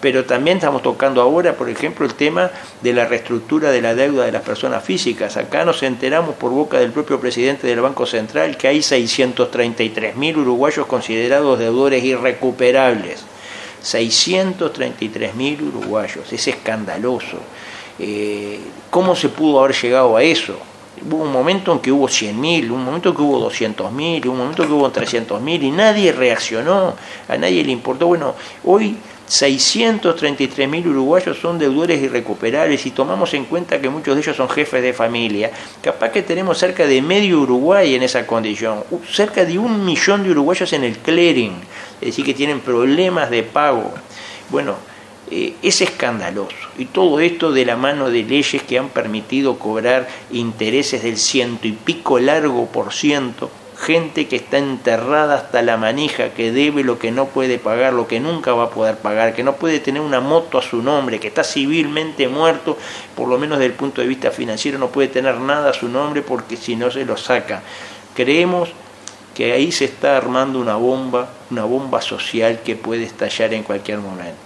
pero también estamos tocando ahora, por ejemplo, el tema de la reestructura de la deuda de las personas físicas. Acá nos enteramos por boca del propio presidente del Banco Central que hay 633 mil uruguayos considerados deudores irrecuperables. 633 mil uruguayos, es escandaloso. Eh, ¿Cómo se pudo haber llegado a eso? Hubo un momento en que hubo 100.000, un momento en que hubo 200.000, un momento en que hubo 300.000 y nadie reaccionó, a nadie le importó. Bueno, hoy 633.000 uruguayos son deudores irrecuperables y tomamos en cuenta que muchos de ellos son jefes de familia, capaz que tenemos cerca de medio Uruguay en esa condición, cerca de un millón de uruguayos en el clearing, es decir, que tienen problemas de pago. Bueno, eh, es escandaloso. Y todo esto de la mano de leyes que han permitido cobrar intereses del ciento y pico largo por ciento, gente que está enterrada hasta la manija, que debe lo que no puede pagar, lo que nunca va a poder pagar, que no puede tener una moto a su nombre, que está civilmente muerto, por lo menos desde el punto de vista financiero, no puede tener nada a su nombre porque si no se lo saca. Creemos que ahí se está armando una bomba, una bomba social que puede estallar en cualquier momento.